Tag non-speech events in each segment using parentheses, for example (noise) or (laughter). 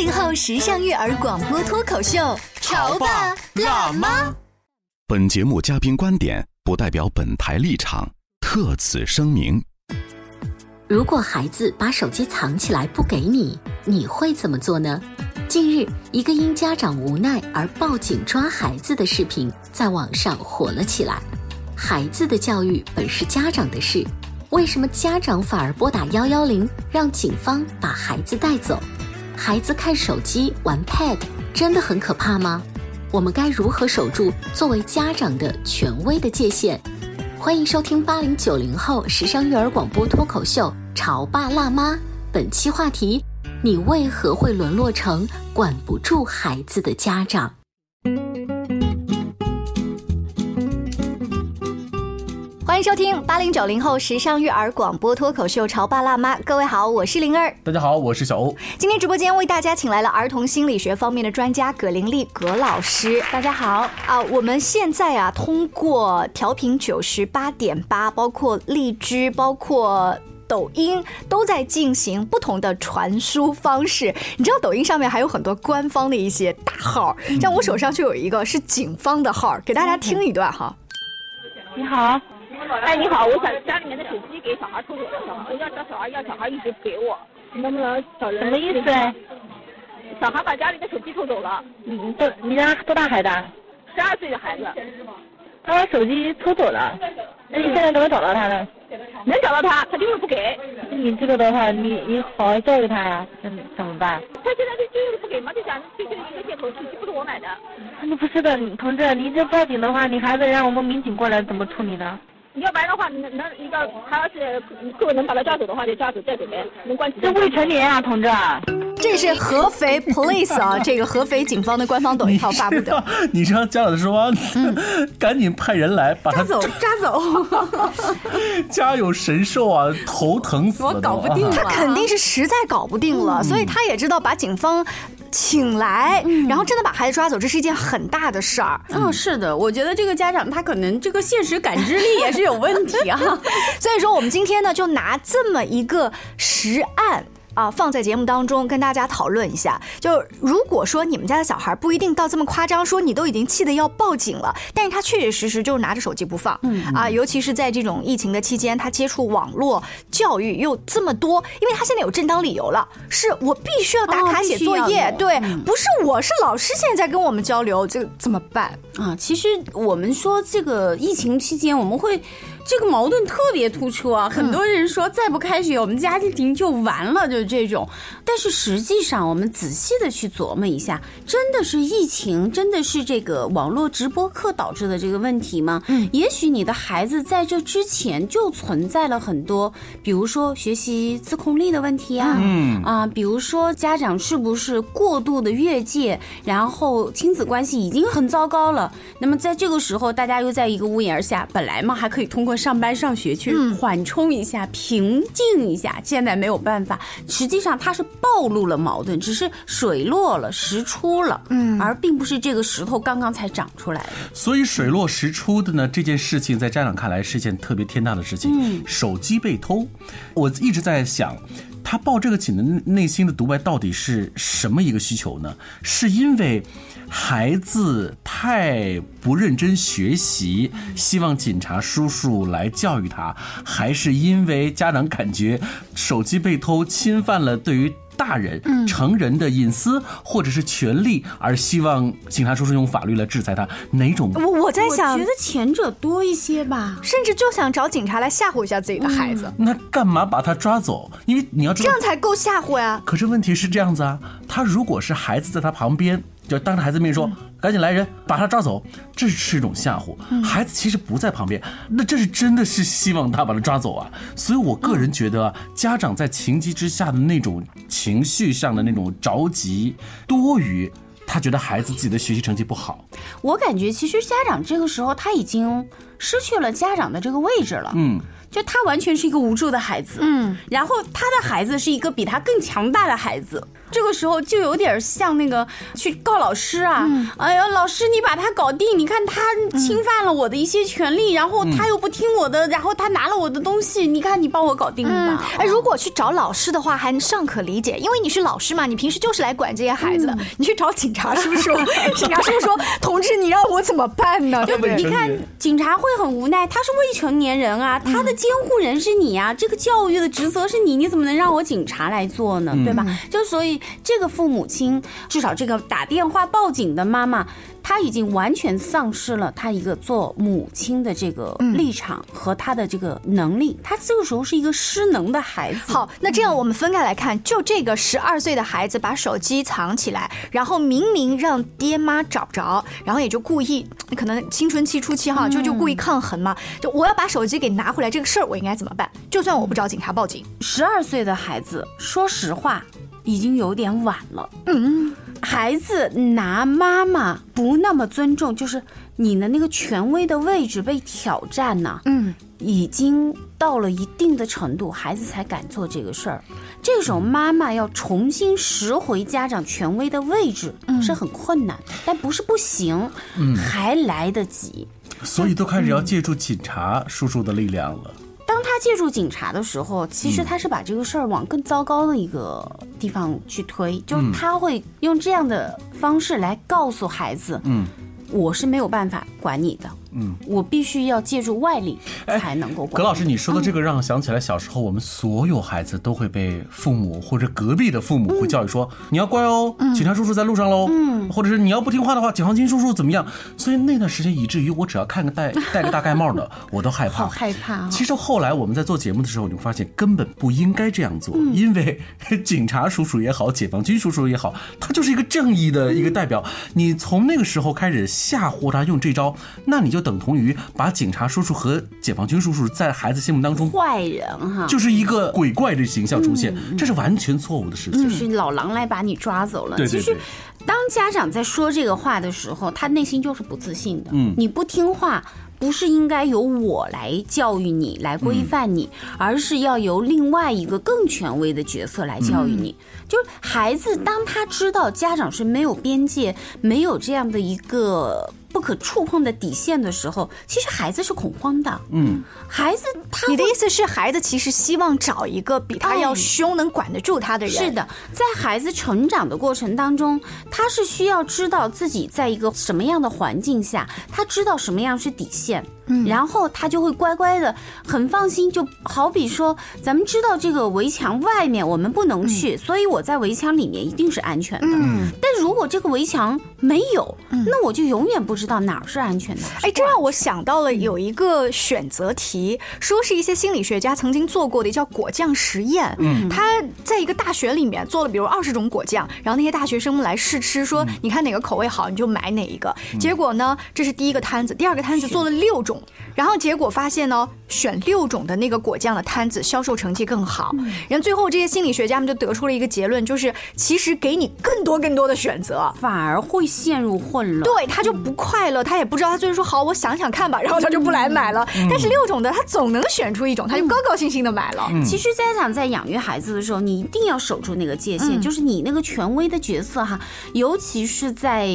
八零后时尚育儿广播脱口秀，潮爸辣妈。本节目嘉宾观点不代表本台立场，特此声明。如果孩子把手机藏起来不给你，你会怎么做呢？近日，一个因家长无奈而报警抓孩子的视频在网上火了起来。孩子的教育本是家长的事，为什么家长反而拨打幺幺零，让警方把孩子带走？孩子看手机玩 Pad 真的很可怕吗？我们该如何守住作为家长的权威的界限？欢迎收听八零九零后时尚育儿广播脱口秀《潮爸辣妈》，本期话题。你为何会沦落成管不住孩子的家长？欢迎收听八零九零后时尚育儿广播脱口秀《潮爸辣妈》，各位好，我是灵儿。大家好，我是小欧。今天直播间为大家请来了儿童心理学方面的专家葛玲丽葛老师。大家好啊！我们现在啊，通过调频九十八点八，包括荔枝，包括。抖音都在进行不同的传输方式，你知道抖音上面还有很多官方的一些大号，像我手上就有一个是警方的号，给大家听一段哈。你好，哎，你好，我想家里面的手机给小孩偷走了，小孩要找小孩要，小孩一直不给我，能不能找人？什么意思？小孩把家里的手机偷走了。你多你家多大孩子？十二岁的孩子。他把手机偷走了，那你现在怎么找到他呢？能找到他，他就是不给。你这个的话，你你好好教育他呀，怎怎么办？他现在就就是不给嘛，就想就就是一个借口，手机不是我买的。那不是的，同志，你这报警的话，你孩子让我们民警过来怎么处理呢？要不然的话，能能一个他要是如果能把他抓走的话，就抓走再走呗，能关。这未成年啊，同志。这是合肥 police 啊，(laughs) 这个合肥警方的官方抖音号发布的。(laughs) 你让家长说，(laughs) 赶紧派人来把他抓走，抓走。家有神兽啊，头疼死了。我搞不定，他肯定是实在搞不定了，所以他也知道把警方请来，然后真的把孩子抓走，这是一件很大的事儿。嗯，是的，我觉得这个家长他可能这个现实感知力也是有问题啊。(laughs) 所以说，我们今天呢，就拿这么一个实案。啊，放在节目当中跟大家讨论一下。就如果说你们家的小孩不一定到这么夸张，说你都已经气得要报警了，但是他确确实实就是拿着手机不放。嗯啊，尤其是在这种疫情的期间，他接触网络教育又这么多，因为他现在有正当理由了，是我必须要打卡写作业，对，不是我是老师现在跟我们交流，这怎么办啊？其实我们说这个疫情期间，我们会。这个矛盾特别突出啊！很多人说再不开学，我们家庭就完了，就是这种。但是实际上，我们仔细的去琢磨一下，真的是疫情，真的是这个网络直播课导致的这个问题吗？嗯，也许你的孩子在这之前就存在了很多，比如说学习自控力的问题啊，嗯啊，比如说家长是不是过度的越界，然后亲子关系已经很糟糕了。那么在这个时候，大家又在一个屋檐下，本来嘛还可以通过。上班上学去缓冲一下，平静一下。现在没有办法，实际上它是暴露了矛盾，只是水落了石出了，嗯，而并不是这个石头刚刚才长出来的。所以水落石出的呢，这件事情在家长看来是一件特别天大的事情。嗯，手机被偷，我一直在想，他报这个警的内心的独白到底是什么一个需求呢？是因为？孩子太不认真学习，希望警察叔叔来教育他，还是因为家长感觉手机被偷侵犯了对于。大人、嗯成人的隐私或者是权利，而希望警察叔叔用法律来制裁他，哪种？我我在想觉，得前者多一些吧。甚至就想找警察来吓唬一下自己的孩子，那干嘛把他抓走？因为你要知这样才够吓唬呀。可是问题是这样子啊，他如果是孩子在他旁边，就当着孩子面说：“赶紧来人，把他抓走。”这是一种吓唬。孩子其实不在旁边，那这是真的是希望他把他抓走啊。所以我个人觉得啊，家长在情急之下的那种情绪上的那种着急，多于他觉得孩子自己的学习成绩不好。我感觉其实家长这个时候他已经失去了家长的这个位置了。嗯，就他完全是一个无助的孩子，嗯，然后他的孩子是一个比他更强大的孩子，这个时候就有点像那个去告老师啊，哎呀，老师你把他搞定，你看他侵犯了我的一些权利，然后他又不听我的，然后他拿了我的东西，你看你帮我搞定了吧。，哎，如果去找老师的话，还尚可理解，因为你是老师嘛，你平时就是来管这些孩子的。你去找警察叔叔，(laughs) 警察叔叔说：“同志，你让我怎么办呢？”对不对？你看，警察会很无奈，他是未成年人啊，他的监护人是你啊，这个教育的职责是你，你怎么能让我警察来做呢？对吧？就所以这个父母亲，至少这个打电话报警的妈妈，她已经完全丧失了她一个做母亲的这个立场和她的这个能力，她这个时候是一个失能的孩子。好，那这样我们分开来看，就这个十二岁的孩子把手机藏起来，然后明明让爹妈找不着，然后也就故意，可能青春期初期哈，就就故意抗衡嘛，就我要把手机给拿回来，这个事儿我应该怎么办？就算我不找警察报警，十二岁的孩子，说实话，已经有点晚了。嗯，孩子拿妈妈不那么尊重，就是你的那个权威的位置被挑战呢、嗯，已经到了一定的程度，孩子才敢做这个事儿。这个时候，妈妈要重新拾回家长权威的位置、是很困难的，但不是不行，还来得及。所以都开始要借助警察叔叔的力量了。当他借助警察的时候，其实他是把这个事儿往更糟糕的一个地方去推，就是他会用这样的方式来告诉孩子，嗯，我是没有办法管你的，嗯，我必须要借助外力才能够管。葛老师，你说的这个让我想起来，小时候我们所有孩子都会被父母或者隔壁的父母会教育说，你要乖哦，警察叔叔在路上喽，嗯，或者是你要不听话的话，解放军叔叔怎么样？所以那段时间，以至于我只要看个戴戴个大盖 (laughs) 帽的，我都害怕，好害怕啊。其实后来我们在做节目的时候，你会发现根本不应该这样做，因为 (laughs) 警察叔叔也好，解放军叔叔也好，他就是一个正义的一个代表。你从那个时候开始吓唬他用这招，那你就等同于把警察叔叔和解放军叔叔在孩子心目当中坏人哈，就是一个鬼怪的形象出现，这是完全错误的事情。就是老狼来把你抓走了。对对其实，当家长在说这个话的时候，他内心就是不自信的。嗯你不听话。不是应该由我来教育你、来规范你，而是要由另外一个更权威的角色来教育你。就是孩子，当他知道家长是没有边界、没有这样的一个不可触碰的底线的时候，其实孩子是恐慌的。嗯，孩子他你的意思是，孩子其实希望找一个比他要哎凶、能管得住他的人？是，的，在孩子成长的过程当中，他是需要知道自己在一个什么样的环境下，他知道什么样是底线。然后他就会乖乖的，很放心。就好比说，咱们知道这个围墙外面我们不能去，所以我在围墙里面一定是安全的。但如果这个围墙没有，那我就永远不知道哪儿是安全的。哎，这让我想到了有一个选择题，说是一些心理学家曾经做过的，叫果酱实验。嗯，他在一个大学里面做了，比如二十种果酱，然后那些大学生们来试吃，说你看哪个口味好，你就买哪一个。结果呢，这是第一个摊子，第二个摊子做了六种，然后结果发现呢，选六种的那个果酱的摊子销售成绩更好。然后最后这些心理学家们就得出了一个结论，就是其实给你更多更多的选择，反而会陷入混乱。对他就不快乐，他也不知道，他就是说好，我想想看吧，然后他就不来买了。但是六种的他总能选出一种，他就高高兴兴的买了。其实家长在养育孩子的时候，你一定要守住那个界限，就是你那个权威的角色哈，尤其是在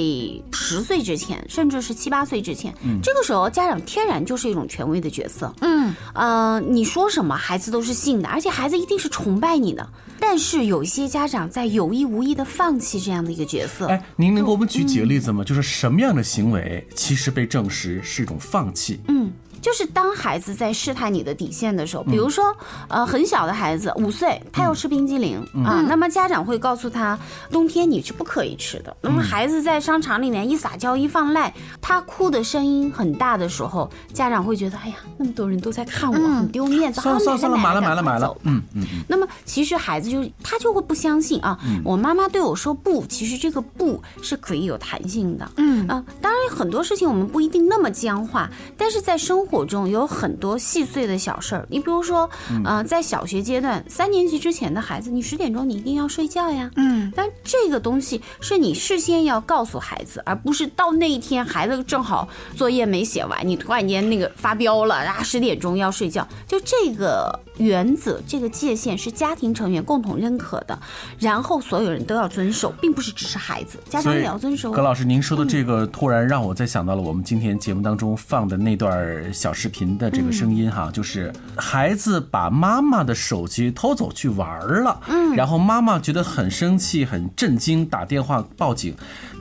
十岁之前，甚至是七八岁之前，这个时候家长天然就是一种权威的角色。嗯，呃，你说什么孩子都是信的，而且孩子一定是崇拜你的。但是有一些家长在有意无意的放弃这样的一个角色。哎，您能给我们举几个例子吗？就是什么样的行为其实被证实是一种放弃？嗯，就是当孩子在试探你的底线的时候，比如说，呃，很小的孩子五岁，他要吃冰激凌啊，那么家长会告诉他，冬天你是不可以吃的。那么孩子在商场里面一撒娇一放赖，他哭的声音很大的时候，家长会觉得，哎呀，那么多人都在看我，很丢面子。算了算了算了，买了买了买了，嗯嗯嗯。那么其实孩子就他就会不相信啊，我妈妈对我说不，其实这个不是可以有弹性的。嗯啊，当然很多事情我们不一定那么僵化，但是在生活中有很多细碎的小事儿。你比如说，呃，在小学阶段三年级之前的孩子，你十点钟你一定要睡觉呀。嗯，但这个东西是你事先要告诉孩子，而不是到那一天孩子正好作业没写完，你突然间那个发飙了，然后，十点钟要睡觉，就这个原则，这个界限是家庭成员共同认可的，然后所有人都要遵守，并不是只是孩子，家长也要遵守。葛老师，您说的这个突然让我再想到了我们今天节目当中放的那段小视频的这个声音哈，就是孩子把妈妈的手机偷走去玩了，嗯，然后妈妈觉得很生气、很震惊，打电话报警。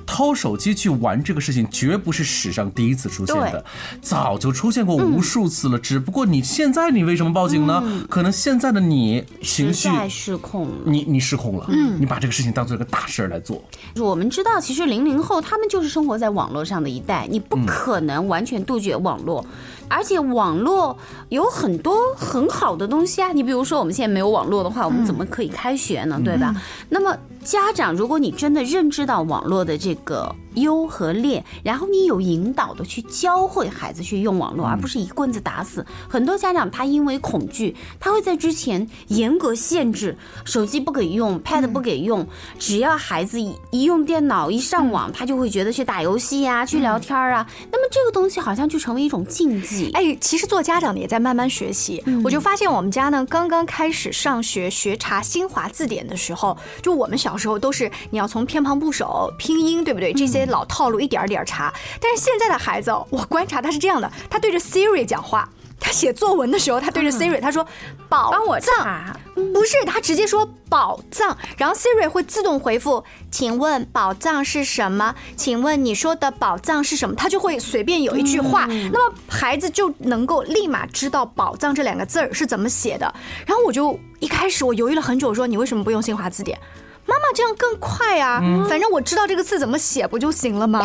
偷手机去玩这个事情，绝不是史上第一次出现的，早就出现过无数次了。只不过你现在你为什么报警呢？可能现在的你情绪失控了，你你失控了，嗯，你把这个事情当做一个大事儿来做。我们知道，其实零零后他们就是生活在网络上的一代，你不可能完全杜绝网络。而且网络有很多很好的东西啊，你比如说我们现在没有网络的话，我们怎么可以开学呢？对吧？那么家长，如果你真的认知到网络的这个。优和劣，然后你有引导的去教会孩子去用网络，而不是一棍子打死。很多家长他因为恐惧，他会在之前严格限制手机不给用，pad 不给用。只要孩子一用电脑一上网，他就会觉得去打游戏呀，去聊天啊。那么这个东西好像就成为一种禁忌。哎，其实做家长的也在慢慢学习。我就发现我们家呢，刚刚开始上学学查新华字典的时候，就我们小时候都是你要从偏旁部首、拼音，对不对？这些。老套路一点点查，但是现在的孩子，我观察他是这样的：他对着 Siri 讲话，他写作文的时候，他对着 Siri 他说“宝藏”，不是他直接说“宝藏”，然后 Siri 会自动回复：“请问宝藏是什么？请问你说的宝藏是什么？”他就会随便有一句话，那么孩子就能够立马知道“宝藏”这两个字儿是怎么写的。然后我就一开始我犹豫了很久，说你为什么不用新华字典？妈妈这样更快啊！反正我知道这个字怎么写不就行了吗？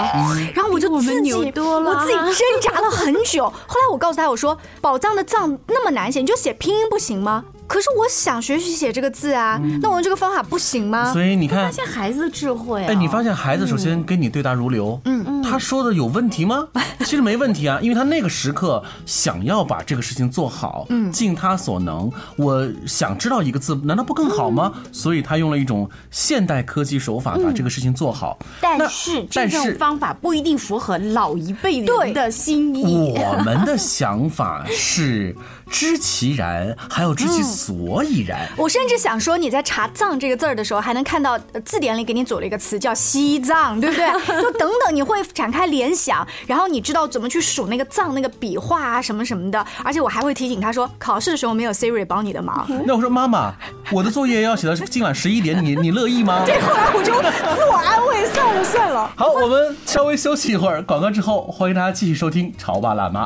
然后我就自己我自己挣扎了很久。后来我告诉他，我说“宝藏”的“藏”那么难写，你就写拼音不行吗？可是我想学习写这个字啊，那我用这个方法不行吗？所以你看，发现孩子的智慧。哎，你发现孩子首先跟你对答如流，嗯嗯，他说的有问题吗？(laughs) 其实没问题啊，因为他那个时刻想要把这个事情做好，嗯，尽他所能。我想知道一个字，难道不更好吗？所以他用了一种现代科技手法把这个事情做好。但是但是方法不一定符合老一辈人的心意。(laughs) 我们的想法是。知其然，还要知其所以然。我甚至想说，你在查“藏”这个字儿的时候，还能看到字典里给你组了一个词叫“西藏”，对不对？(laughs) 就等等，你会展开联想，然后你知道怎么去数那个藏那个笔画啊，什么什么的。而且我还会提醒他说，考试的时候没有 Siri 帮你的忙。那我说妈妈，我的作业要写到今晚十一点，你你乐意吗？对，后来我就自我安慰，算了算了。好，我们稍微休息一会儿，广告之后，欢迎大家继续收听《潮爸辣妈》。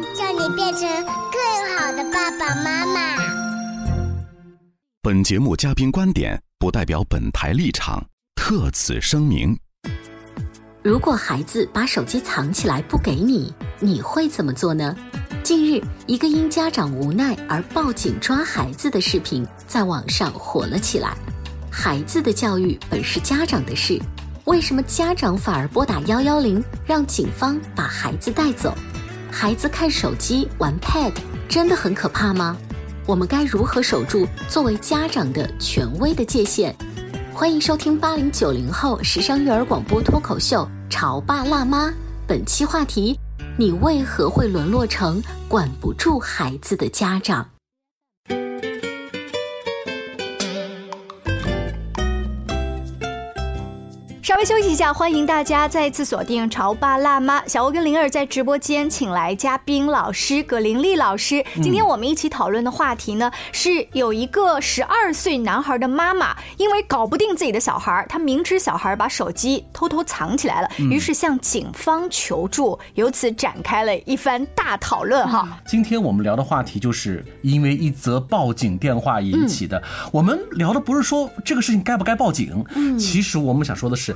你变成更好的爸爸妈妈。本节目嘉宾观点不代表本台立场，特此声明。如果孩子把手机藏起来不给你，你会怎么做呢？近日，一个因家长无奈而报警抓孩子的视频在网上火了起来。孩子的教育本是家长的事，为什么家长反而拨打幺幺零，让警方把孩子带走？孩子看手机玩 Pad 真的很可怕吗？我们该如何守住作为家长的权威的界限？欢迎收听八零九零后时尚育儿广播脱口秀《潮爸辣妈》，本期话题。你为何会沦落成管不住孩子的家长？稍微休息一下，欢迎大家再次锁定《潮爸辣妈》。小欧跟灵儿在直播间请来嘉宾老师葛玲丽老师。今天我们一起讨论的话题呢，是有一个十二岁男孩的妈妈，因为搞不定自己的小孩，他明知小孩把手机偷偷藏起来了，于是向警方求助，由此展开了一番大讨论。哈，今天我们聊的话题就是因为一则报警电话引起的。我们聊的不是说这个事情该不该报警，其实我们想说的是。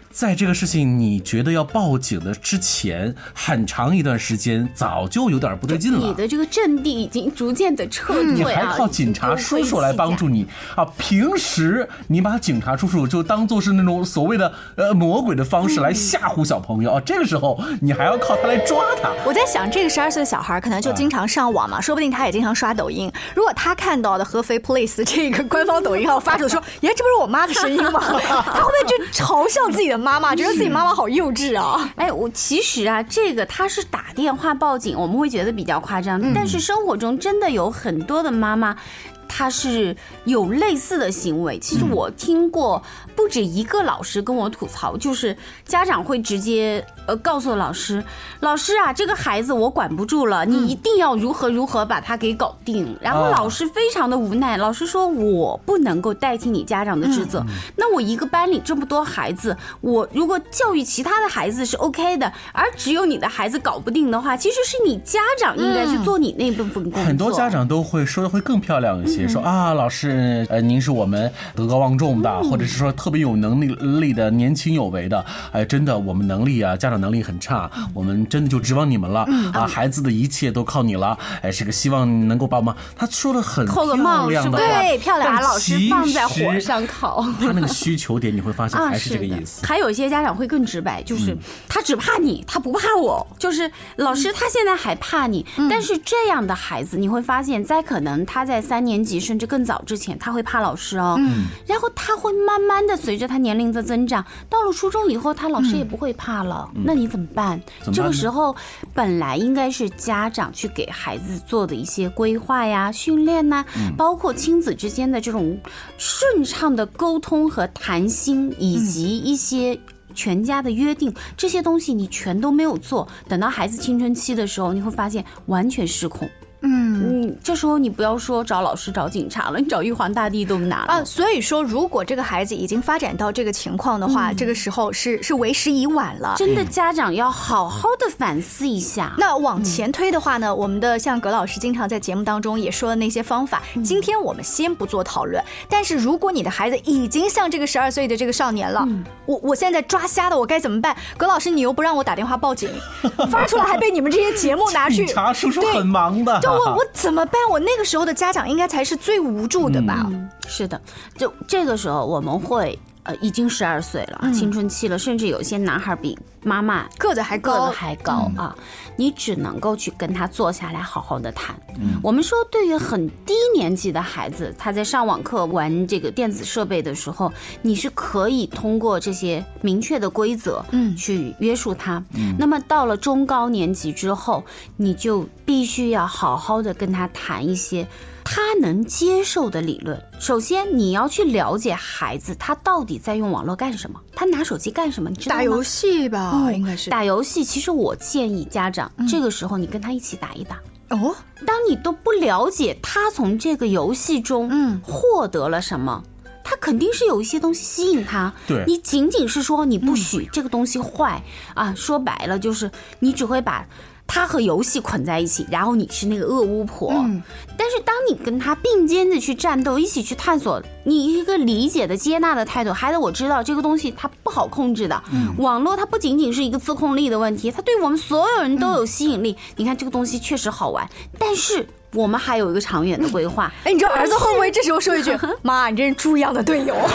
在这个事情你觉得要报警的之前，很长一段时间早就有点不对劲了。你的这个阵地已经逐渐的撤退啊！你还靠警察叔叔来帮助你啊？平时你把警察叔叔就当做是那种所谓的呃魔鬼的方式来吓唬小朋友啊，这个时候你还要靠他来抓他。我在想，这个十二岁的小孩可能就经常上网嘛，说不定他也经常刷抖音。如果他看到的合肥 Police 这个官方抖音号发出说，耶，这不是我妈的声音吗？他会不会就嘲笑自己的？妈妈觉得自己妈妈好幼稚啊！哎，我其实啊，这个他是打电话报警，我们会觉得比较夸张，但是生活中真的有很多的妈妈。他是有类似的行为，其实我听过不止一个老师跟我吐槽，就是家长会直接呃告诉老师，老师啊，这个孩子我管不住了，你一定要如何如何把他给搞定。然后老师非常的无奈，老师说我不能够代替你家长的职责。那我一个班里这么多孩子，我如果教育其他的孩子是 OK 的，而只有你的孩子搞不定的话，其实是你家长应该去做你那部分工作。很多家长都会说的会更漂亮一些。说啊，老师，呃，您是我们德高望重的，或者是说特别有能力力的年轻有为的，哎，真的，我们能力啊，家长能力很差，我们真的就指望你们了啊，孩子的一切都靠你了，哎，这个希望能够帮忙。他说的很漂亮的，对，漂亮，把老师放在火上烤。(laughs) 他那个需求点，你会发现还是这个意思。还有一些家长会更直白，就是他只怕你，他不怕我，就是老师他现在还怕你，但是这样的孩子，你会发现在可能他在三年级。甚至更早之前，他会怕老师哦，嗯，然后他会慢慢的随着他年龄的增长，到了初中以后，他老师也不会怕了。那你怎么办？这个时候本来应该是家长去给孩子做的一些规划呀、训练呐，包括亲子之间的这种顺畅的沟通和谈心，以及一些全家的约定，这些东西你全都没有做。等到孩子青春期的时候，你会发现完全失控。嗯你，这时候你不要说找老师、找警察了，你找玉皇大帝都难啊。所以说，如果这个孩子已经发展到这个情况的话，这个时候是是为时已晚了。真的，家长要好好的反思一下。那往前推的话呢，我们的像葛老师经常在节目当中也说的那些方法，今天我们先不做讨论。但是如果你的孩子已经像这个十二岁的这个少年了，我我现在抓瞎的，我该怎么办？葛老师，你又不让我打电话报警，发出来还被你们这些节目拿去。(laughs) 警察叔叔很忙的。我我怎么办？我那个时候的家长应该才是最无助的吧？是的，就这个时候我们会。呃，已经十二岁了，青春期了，甚至有些男孩比妈妈个子还高，个子还高啊！你只能够去跟他坐下来，好好的谈。我们说，对于很低年级的孩子，他在上网课玩这个电子设备的时候，你是可以通过这些明确的规则，嗯，去约束他。那么到了中高年级之后，你就必须要好好的跟他谈一些。他能接受的理论，首先你要去了解孩子他到底在用网络干什么，他拿手机干什么？你知道吗？打游戏吧，应该是打游戏。其实我建议家长这个时候你跟他一起打一打。哦，当你都不了解他从这个游戏中嗯获得了什么，他肯定是有一些东西吸引他。对，你仅仅是说你不许这个东西坏啊，说白了就是你只会把。他和游戏捆在一起，然后你是那个恶巫婆。嗯但是当你跟他并肩的去战斗，一起去探索，你一个理解的、接纳的态度，孩子，我知道这个东西它不好控制的。嗯网络它不仅仅是一个自控力的问题，它对我们所有人都有吸引力。你看这个东西确实好玩，但是我们还有一个长远的规划。(laughs) 哎，你知道儿子会不会这时候说一句：(laughs) “妈，你真是猪一样的队友？” (laughs)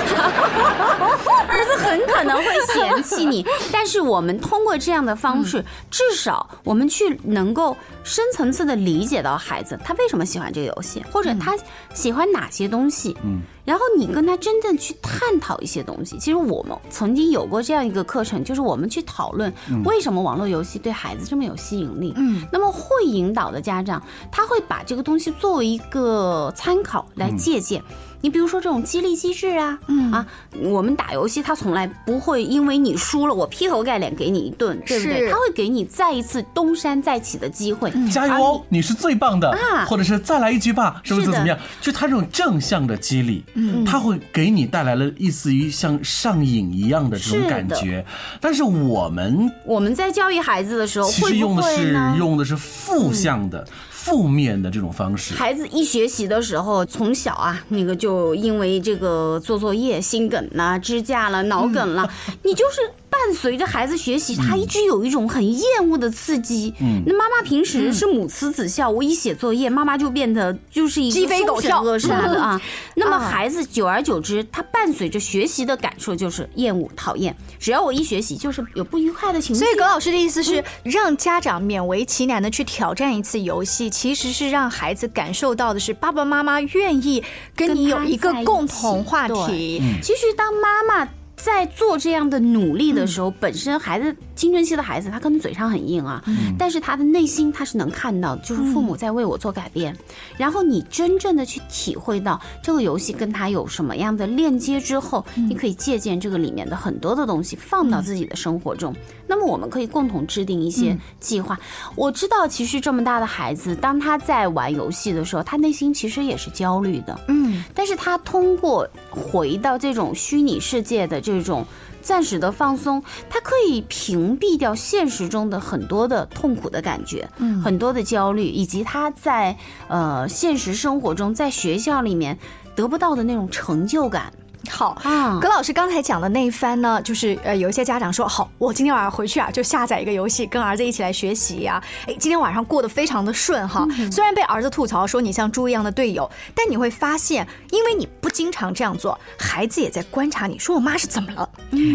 儿子很可能会嫌弃你，但是我们通过这样的方式，至少我们去能够深层次的理解到孩子他为什么喜欢这个游戏，或者他喜欢哪些东西。嗯，然后你跟他真正去探讨一些东西。其实我们曾经有过这样一个课程，就是我们去讨论嗯为什么网络游戏对孩子这么有吸引力。嗯，那么会引导的家长，他会把这个东西作为一个参考来借鉴。你比如说这种激励机制啊，嗯啊，我们打游戏，他从来不会因为你输了，我劈头盖脸给你一顿，对不对？他会给你再一次东山再起的机会。加油哦，你是最棒的啊，或者是再来一局吧，是不是怎么样？就他这种正向的激励，嗯他会给你带来了类似于像上瘾一样的这种感觉。但是我们我们在教育孩子的时候，其实会用的是用的是负向的、负面的这种方式。孩子一学习的时候，从小啊，那个就因为这个做作业心梗啦、支架了、脑梗了，你就是伴随着孩子学习，他一直有一种很厌恶的刺激。嗯那妈妈平时是母慈子孝，我一写作业，妈妈就变得就是一个鸡飞狗跳凶神恶煞的啊。(laughs) 那么啊孩子久而久之，他伴随着学习的感受就是厌恶、讨厌。只要我一学习，就是有不愉快的情绪。所以葛老师的意思是，让家长勉为其难的去挑战一次游戏，其实是让孩子感受到的是爸爸妈妈愿意跟你有一个共同话题。其实当妈妈在做这样的努力的时候，本身孩子青春期的孩子，他可能嘴上很硬啊，但是他的内心他是能看到的，就是父母在为我做改变。然后你真正的去体会到这个游戏跟他有什么样的链接之后，你可以借鉴这个里面的很多的东西放到自己的生活中。那么我们可以共同制定一些计划。我知道，其实这么大的孩子，当他在玩游戏的时候，他内心其实也是焦虑的。嗯，但是他通过回到这种虚拟世界的这种暂时的放松，它可以屏蔽掉现实中的很多的痛苦的感觉，嗯很多的焦虑，以及他在呃现实生活中，在学校里面得不到的那种成就感。好啊葛老师刚才讲的那一番呢，就是呃，有一些家长说，好，我今天晚上回去啊，就下载一个游戏，跟儿子一起来学习呀、哎，今天晚上过得非常的顺哈。虽然被儿子吐槽说你像猪一样的队友，但你会发现，因为你不经常这样做，孩子也在观察你，说我妈是怎么了。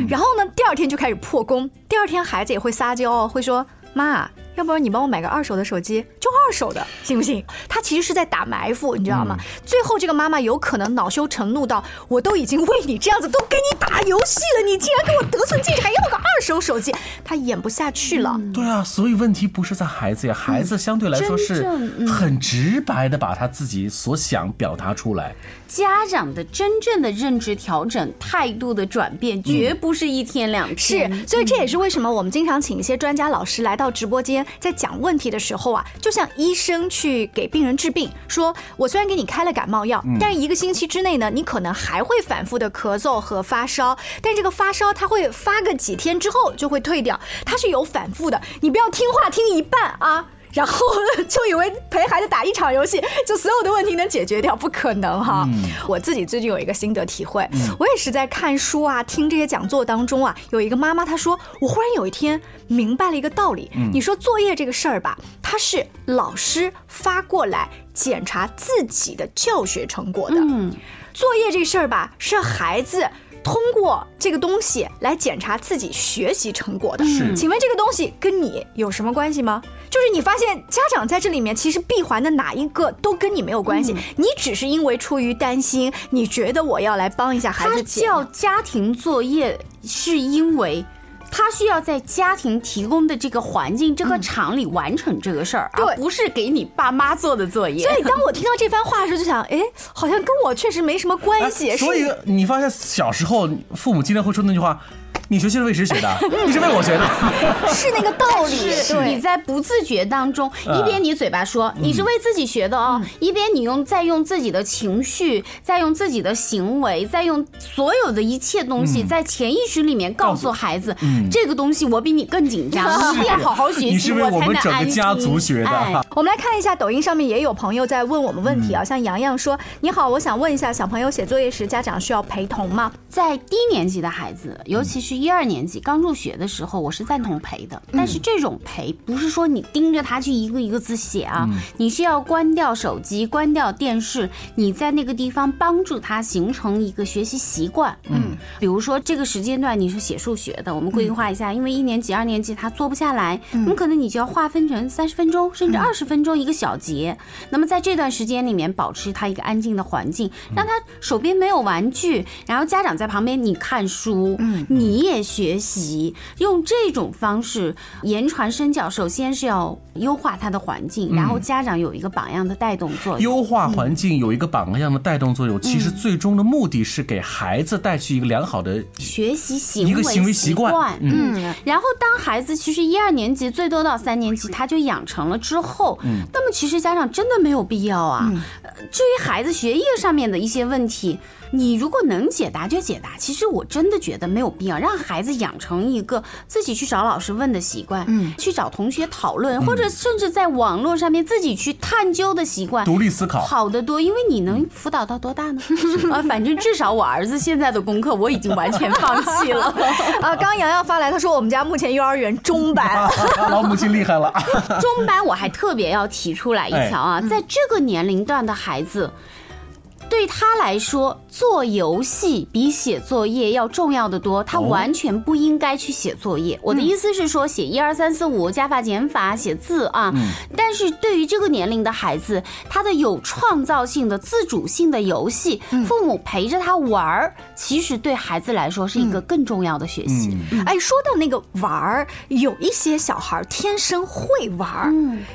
然后呢，第二天就开始破功，第二天孩子也会撒娇哦，会说妈。要不然你帮我买个二手的手机，就二手的，行不行？他其实是在打埋伏，你知道吗？最后这个妈妈有可能恼羞成怒到，我都已经为你这样子都跟你打游戏了，你竟然给我得寸进尺，还要个二手手机，他演不下去了。对啊，所以问题不是在孩子呀，孩子相对来说是很直白的把他自己所想表达出来。家长的真正的认知调整、态度的转变，绝不是一天两天。是，所以这也是为什么我们经常请一些专家老师来到直播间，在讲问题的时候啊，就像医生去给病人治病，说我虽然给你开了感冒药，嗯但是一个星期之内呢，你可能还会反复的咳嗽和发烧，但这个发烧它会发个几天之后就会退掉，它是有反复的，你不要听话听一半啊。然后就以为陪孩子打一场游戏，(laughs) 就所有的问题能解决掉，不可能哈。我自己最近有一个心得体会，我也是在看书啊、听这些讲座当中啊，有一个妈妈她说，我忽然有一天明白了一个道理。嗯你说作业这个事儿吧，它是老师发过来检查自己的教学成果的。嗯，作业这事儿吧，是孩子。通过这个东西来检查自己学习成果的，请问这个东西跟你有什么关系吗？就是你发现家长在这里面其实闭环的哪一个都跟你没有关系，你只是因为出于担心，你觉得我要来帮一下孩子他叫家庭作业，是因为。他需要在家庭提供的这个环境、这个场里完成这个事儿，而不是给你爸妈做的作业。所以当我听到这番话的时候，就想，哎，好像跟我确实没什么关系。哎所以你发现小时候父母经常会说那句话：“你学习是为谁学的？(laughs) 你是为我学的？(laughs) 是那个道理。是你在不自觉当中，嗯一边你嘴巴说你是为自己学的哦，一边你用再用自己的情绪，再用自己的行为，再用所有的一切东西，嗯在潜意识里面告诉孩子嗯，这个东西我比你更紧张，(laughs) 你一定要好好学习，你是我才我们整个能安心。家族学的。我们来看一下，抖音上面也有朋友在问我们问题嗯啊，像洋洋说：“你好，我想问一下，小朋友写作业时，家长需要陪同吗？在低年级的孩子，尤其是一二年级刚入学的时候，我是赞同陪的。但是这种陪不是说你盯着他去一个一个字写啊，你是要关掉手机、关掉电视，你在那个地方帮助他形成一个学习习惯。嗯，比如说这个时间段你是写数学的，我们规划一下，因为一年级、二年级他做不下来，那么可能你就要划分成三十分钟甚至二十分钟一个小节。那么在这段时间里面，保持他一个安静的环境，让他手边没有玩具，然后家长在旁边你看书，嗯，你也学习，用这种方式言传身教。首先是要优化他的环境，然后家长有一个榜样的带动作用。优化环境有一个榜样的带动作用，其实最终的目的是给孩子带去一个良好的学习行一个行为习习惯嗯嗯，然后当孩子其实一二年级最多到三年级他就养成了之后，嗯那么其实家长真的没有必要啊。呃至于孩子学业上面的一些问题，你如果能解答就解答，其实我真的觉得没有必要让孩子养成一个自己去找老师问的习惯，嗯，去找同学讨论，或者甚至在网络上面自己去探究的习惯，独立思考好得多。因为你能辅导到多大呢？(laughs) 啊，反正至少我儿子现在的功课我已经完全放弃了。(laughs) 啊，刚刚洋洋发来，他说我们家目前幼儿园中班，(laughs) 老母亲厉害了。中班我还特别要提出来一条啊，在这个年龄段的孩子。对他来说，做游戏比写作业要重要的多。他完全不应该去写作业。我的意思是说，写一二三四五加法减法、写字啊。但是对于这个年龄的孩子，他的有创造性的、自主性的游戏，父母陪着他玩儿，其实对孩子来说是一个更重要的学习。哎，说到那个玩儿，有一些小孩天生会玩儿，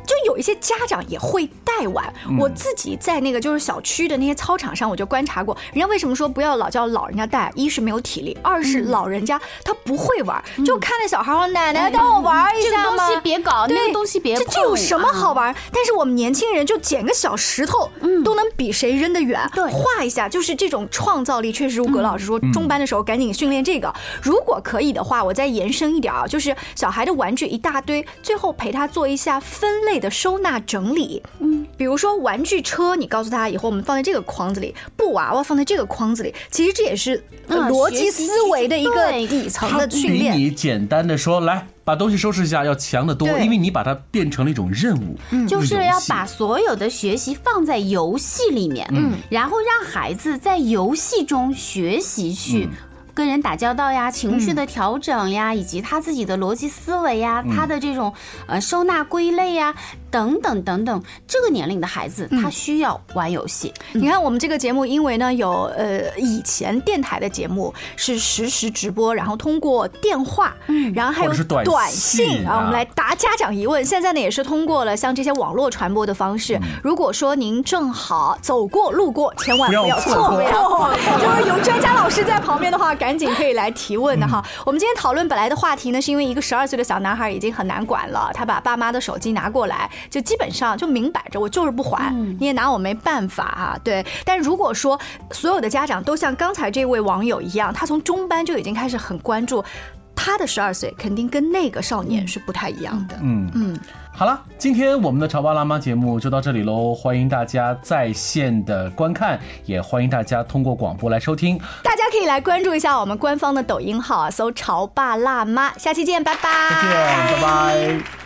就有一些家长也会带玩。嗯我自己在那个就是小区的那些操场上，我就观察过，人家为什么说不要老叫老人家带？一是没有体力，二是老人家他不会玩儿，就看着小孩儿奶奶带我玩一下这个东西别搞，那对个东西别这这有什么啊好玩儿？但是我们年轻人就捡个小石头，都能比谁扔得远。对，画一下，就是这种创造力，确实如葛老师说，嗯中班的时候赶紧训练这个。如果可以的话，我再延伸一点啊，就是小孩的玩具一大堆，最后陪他做一下分类的收纳整理。嗯，比如说玩具车，你告诉他以后我们放在这个筐子里，布娃娃放在这个框子里，其实这也是逻辑思维的一个对底层的训比练。你简单的说，来把东西收拾一下要强得多，因为你把它变成了一种任务，就是要把所有的学习放在游戏里面，嗯。然后让孩子在游戏中学习去。嗯。跟人打交道呀，情绪的调整呀，以及他自己的逻辑思维呀，嗯。他的这种呃收纳归类呀，等等等等。这个年龄的孩子，他需要玩游戏。你看我们这个节目，因为呢有呃以前电台的节目是实时直播，然后通过电话，嗯然后还有短短信信啊，我们来答家长疑问。现在呢也是通过了像这些网络传播的方式。如果说您正好走过路过，千万不要错过，就是有专家老师在旁边的话，赶紧可以来提问的哈。我们今天讨论本来的话题呢，是因为一个十二岁的小男孩已经很难管了，他把爸妈的手机拿过来，就基本上就明摆着我就是不还，你也拿我没办法啊、对，但如果说所有的家长都像刚才这位网友一样，他从中班就已经开始很关注。他的十二岁肯定跟那个少年是不太一样的。嗯嗯，好了，今天我们的潮爸辣妈节目就到这里喽，欢迎大家在线的观看，也欢迎大家通过广播来收听。大家可以来关注一下我们官方的抖音号啊，搜“潮爸辣妈”。下期见，拜拜。再见，拜拜。